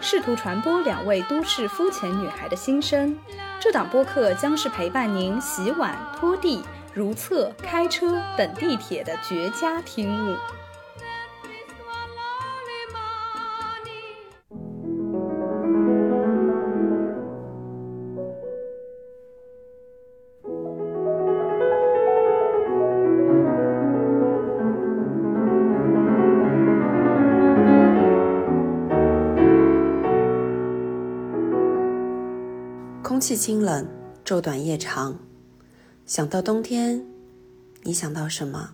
试图传播两位都市肤浅女孩的心声。这档播客将是陪伴您洗碗、拖地、如厕、开车、等地铁的绝佳听物。清冷，昼短夜长。想到冬天，你想到什么？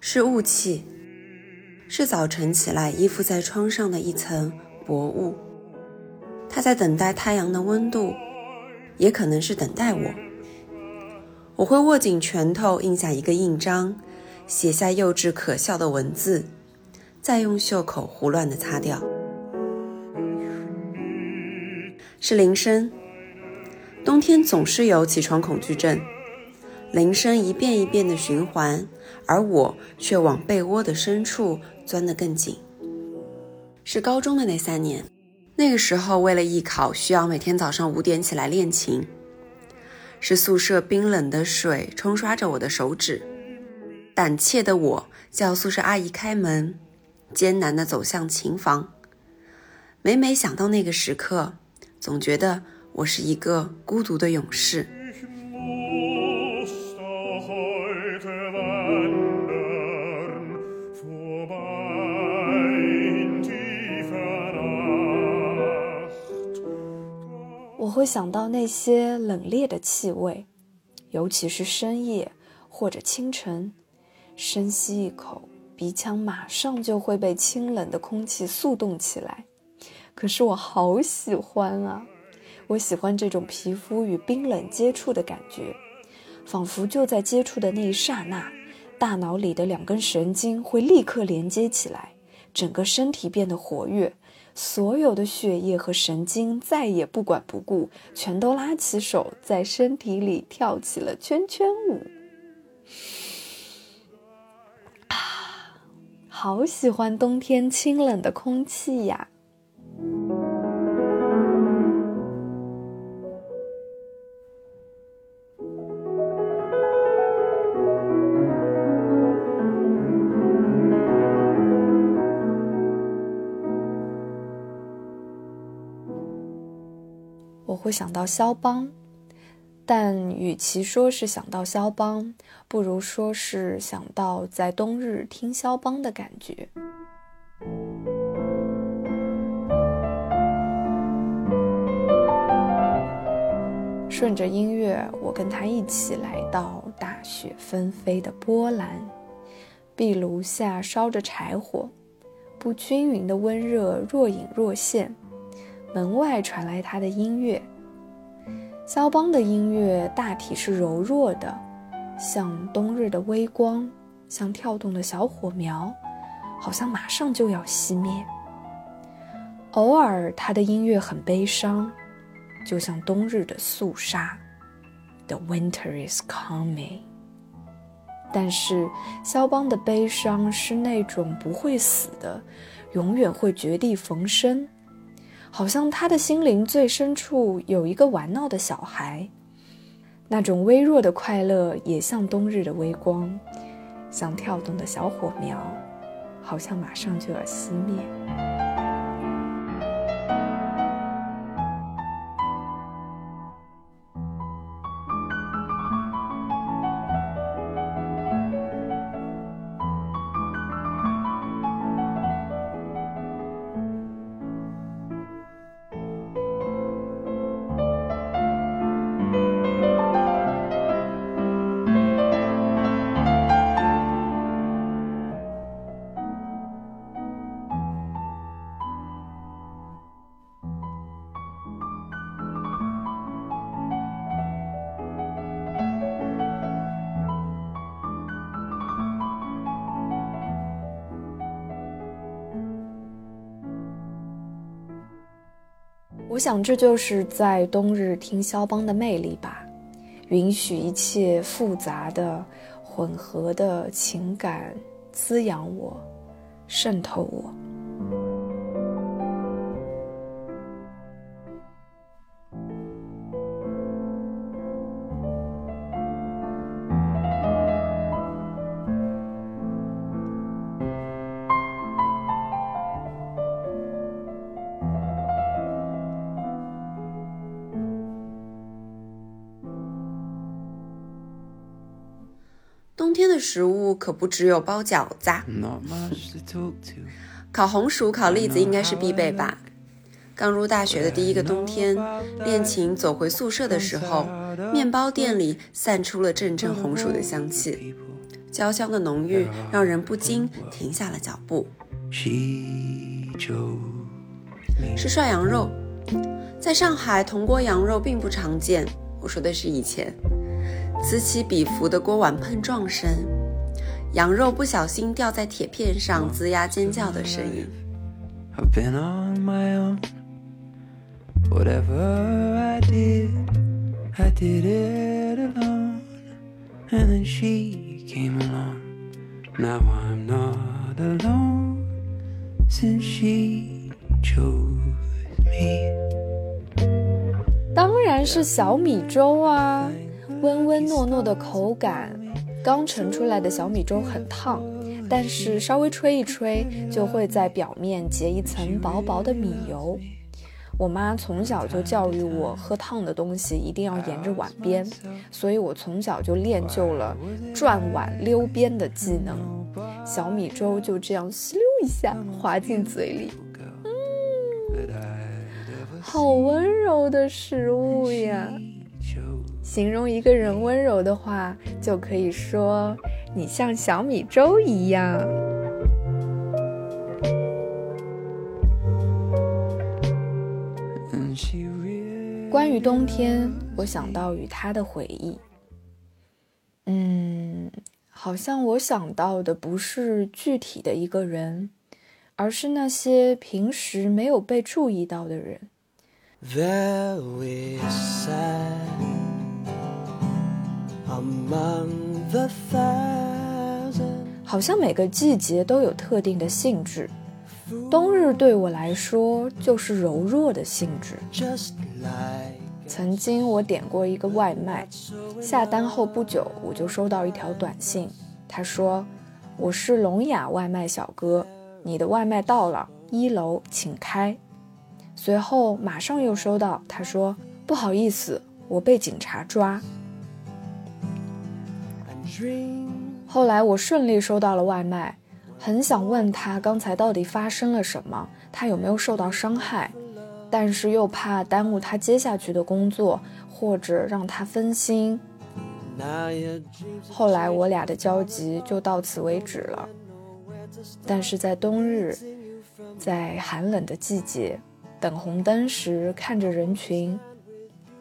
是雾气，是早晨起来依附在窗上的一层薄雾。它在等待太阳的温度，也可能是等待我。我会握紧拳头，印下一个印章，写下幼稚可笑的文字。再用袖口胡乱的擦掉。是铃声。冬天总是有起床恐惧症，铃声一遍一遍的循环，而我却往被窝的深处钻得更紧。是高中的那三年，那个时候为了艺考，需要每天早上五点起来练琴。是宿舍冰冷的水冲刷着我的手指，胆怯的我叫宿舍阿姨开门。艰难地走向琴房，每每想到那个时刻，总觉得我是一个孤独的勇士。我会想到那些冷冽的气味，尤其是深夜或者清晨，深吸一口。鼻腔马上就会被清冷的空气速冻起来，可是我好喜欢啊！我喜欢这种皮肤与冰冷接触的感觉，仿佛就在接触的那一刹那，大脑里的两根神经会立刻连接起来，整个身体变得活跃，所有的血液和神经再也不管不顾，全都拉起手在身体里跳起了圈圈舞。好喜欢冬天清冷的空气呀！我会想到肖邦。但与其说是想到肖邦，不如说是想到在冬日听肖邦的感觉。顺着音乐，我跟他一起来到大雪纷飞的波兰，壁炉下烧着柴火，不均匀的温热若隐若现。门外传来他的音乐。肖邦的音乐大体是柔弱的，像冬日的微光，像跳动的小火苗，好像马上就要熄灭。偶尔，他的音乐很悲伤，就像冬日的肃杀。The winter is coming。但是，肖邦的悲伤是那种不会死的，永远会绝地逢生。好像他的心灵最深处有一个玩闹的小孩，那种微弱的快乐也像冬日的微光，像跳动的小火苗，好像马上就要熄灭。我想这就是在冬日听肖邦的魅力吧，允许一切复杂的、混合的情感滋养我，渗透我。冬天的食物可不只有包饺子，烤红薯、烤栗子应该是必备吧。刚入大学的第一个冬天，恋情走回宿舍的时候，面包店里散出了阵阵红薯的香气，焦香的浓郁让人不禁停下了脚步。是涮羊肉，在上海铜锅羊肉并不常见。我说的是以前。此起彼伏的锅碗碰撞声，羊肉不小心掉在铁片上，吱呀尖叫的声音。当然是小米粥啊。温温糯糯的口感，刚盛出来的小米粥很烫，但是稍微吹一吹，就会在表面结一层薄薄的米油。我妈从小就教育我，喝烫的东西一定要沿着碗边，所以我从小就练就了转碗溜边的技能。小米粥就这样咻一下滑进嘴里，嗯，好温柔的食物呀。形容一个人温柔的话，就可以说你像小米粥一样。关于冬天，我想到与他的回忆。嗯，好像我想到的不是具体的一个人，而是那些平时没有被注意到的人。好像每个季节都有特定的性质，冬日对我来说就是柔弱的性质。曾经我点过一个外卖，下单后不久我就收到一条短信，他说：“我是聋哑外卖小哥，你的外卖到了，一楼请开。”随后马上又收到他说：“不好意思，我被警察抓。”后来我顺利收到了外卖，很想问他刚才到底发生了什么，他有没有受到伤害，但是又怕耽误他接下去的工作，或者让他分心。后来我俩的交集就到此为止了。但是在冬日，在寒冷的季节，等红灯时看着人群，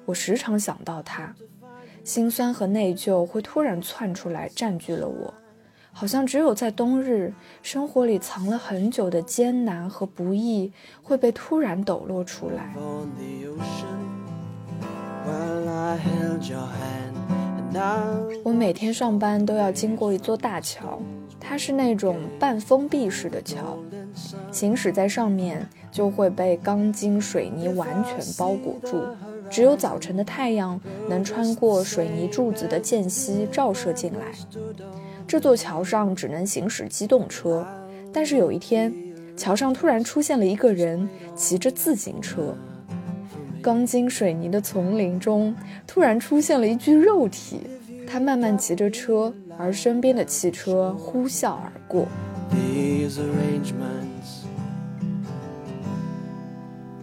我时常想到他。心酸和内疚会突然窜出来，占据了我，好像只有在冬日，生活里藏了很久的艰难和不易会被突然抖落出来。我每天上班都要经过一座大桥，它是那种半封闭式的桥，行驶在上面就会被钢筋水泥完全包裹住。只有早晨的太阳能穿过水泥柱子的间隙照射进来。这座桥上只能行驶机动车，但是有一天，桥上突然出现了一个人，骑着自行车。钢筋水泥的丛林中突然出现了一具肉体，他慢慢骑着车，而身边的汽车呼啸而过。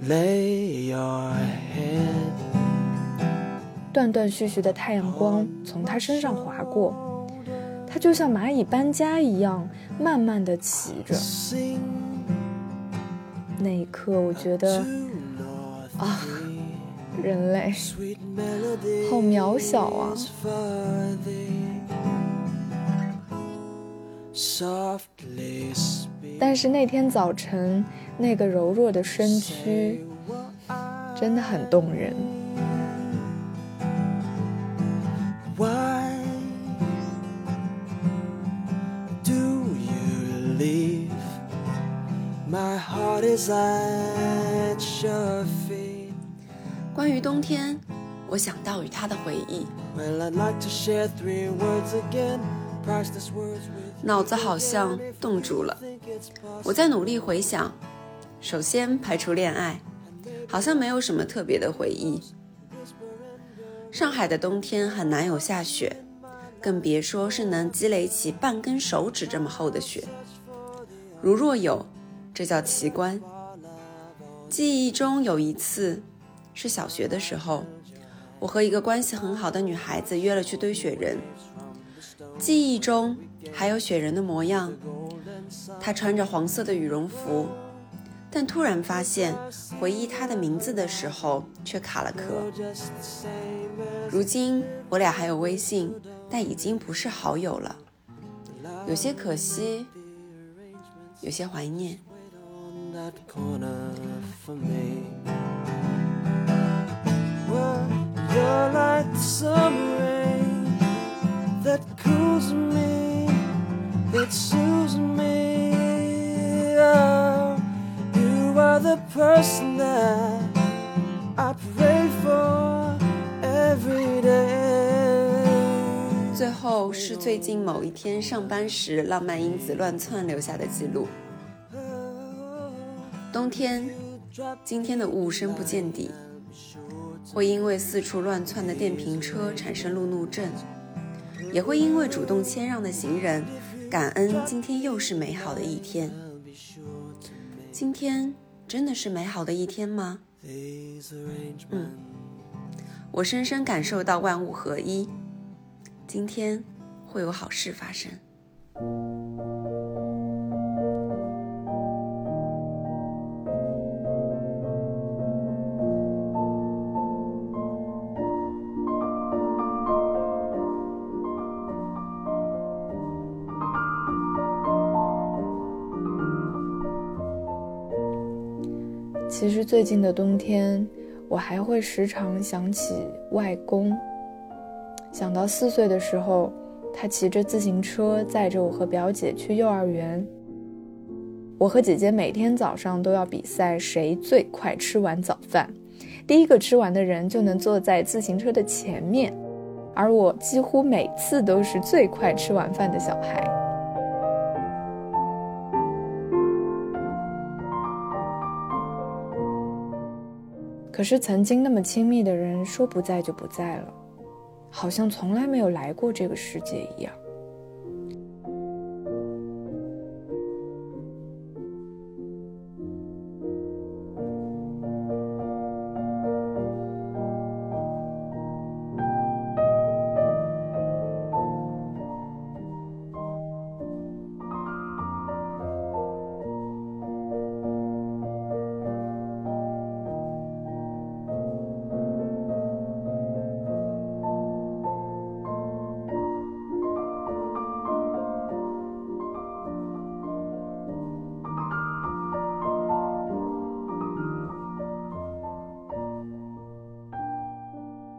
Lay your head。断断续续的太阳光从他身上划过，他就像蚂蚁搬家一样，慢慢的骑着。那一刻，我觉得，啊，人类好渺小啊！但是那天早晨，那个柔弱的身躯。真的很动人。关于冬天，我想到与他的回忆，脑子好像冻住了。我在努力回想，首先排除恋爱，好像没有什么特别的回忆。上海的冬天很难有下雪，更别说是能积累起半根手指这么厚的雪。如若有，这叫奇观。记忆中有一次，是小学的时候，我和一个关系很好的女孩子约了去堆雪人。记忆中还有雪人的模样，她穿着黄色的羽绒服，但突然发现回忆她的名字的时候却卡了壳。如今我俩还有微信，但已经不是好友了，有些可惜，有些怀念。最后是最近某一天上班时，浪漫因子乱窜留下的记录。冬天，今天的雾深不见底，会因为四处乱窜的电瓶车产生路怒症，也会因为主动谦让的行人感恩今天又是美好的一天。今天真的是美好的一天吗？嗯，我深深感受到万物合一，今天会有好事发生。最近的冬天，我还会时常想起外公。想到四岁的时候，他骑着自行车载着我和表姐去幼儿园。我和姐姐每天早上都要比赛谁最快吃完早饭，第一个吃完的人就能坐在自行车的前面，而我几乎每次都是最快吃完饭的小孩。可是曾经那么亲密的人，说不在就不在了，好像从来没有来过这个世界一样。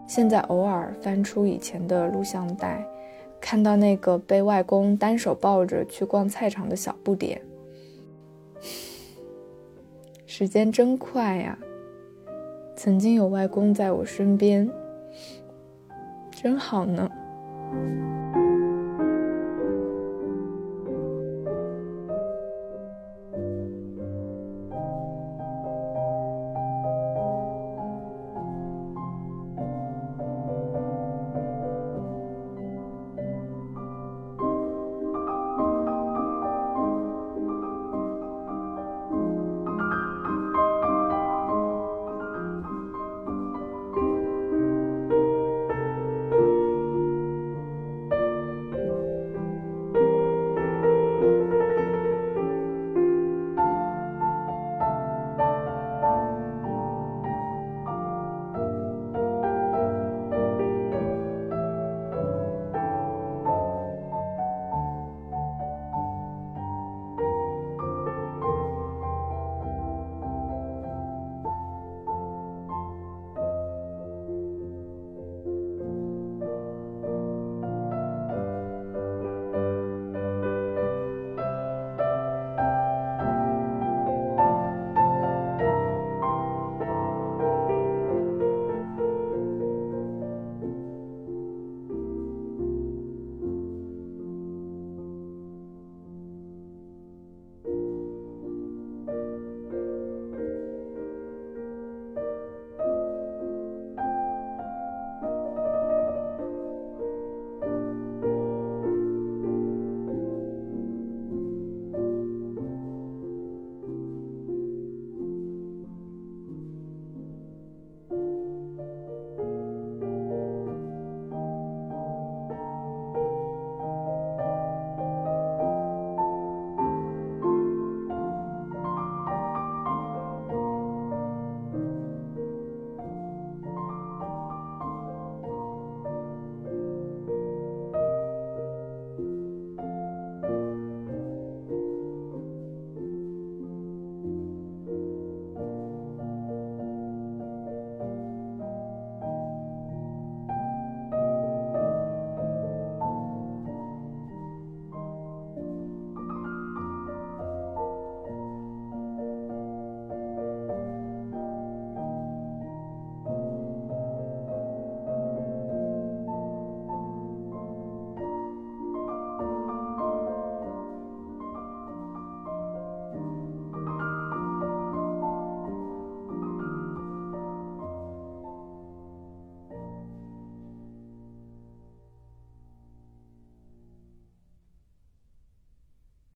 现在偶尔翻出以前的录像带，看到那个被外公单手抱着去逛菜场的小不点，时间真快呀！曾经有外公在我身边，真好呢。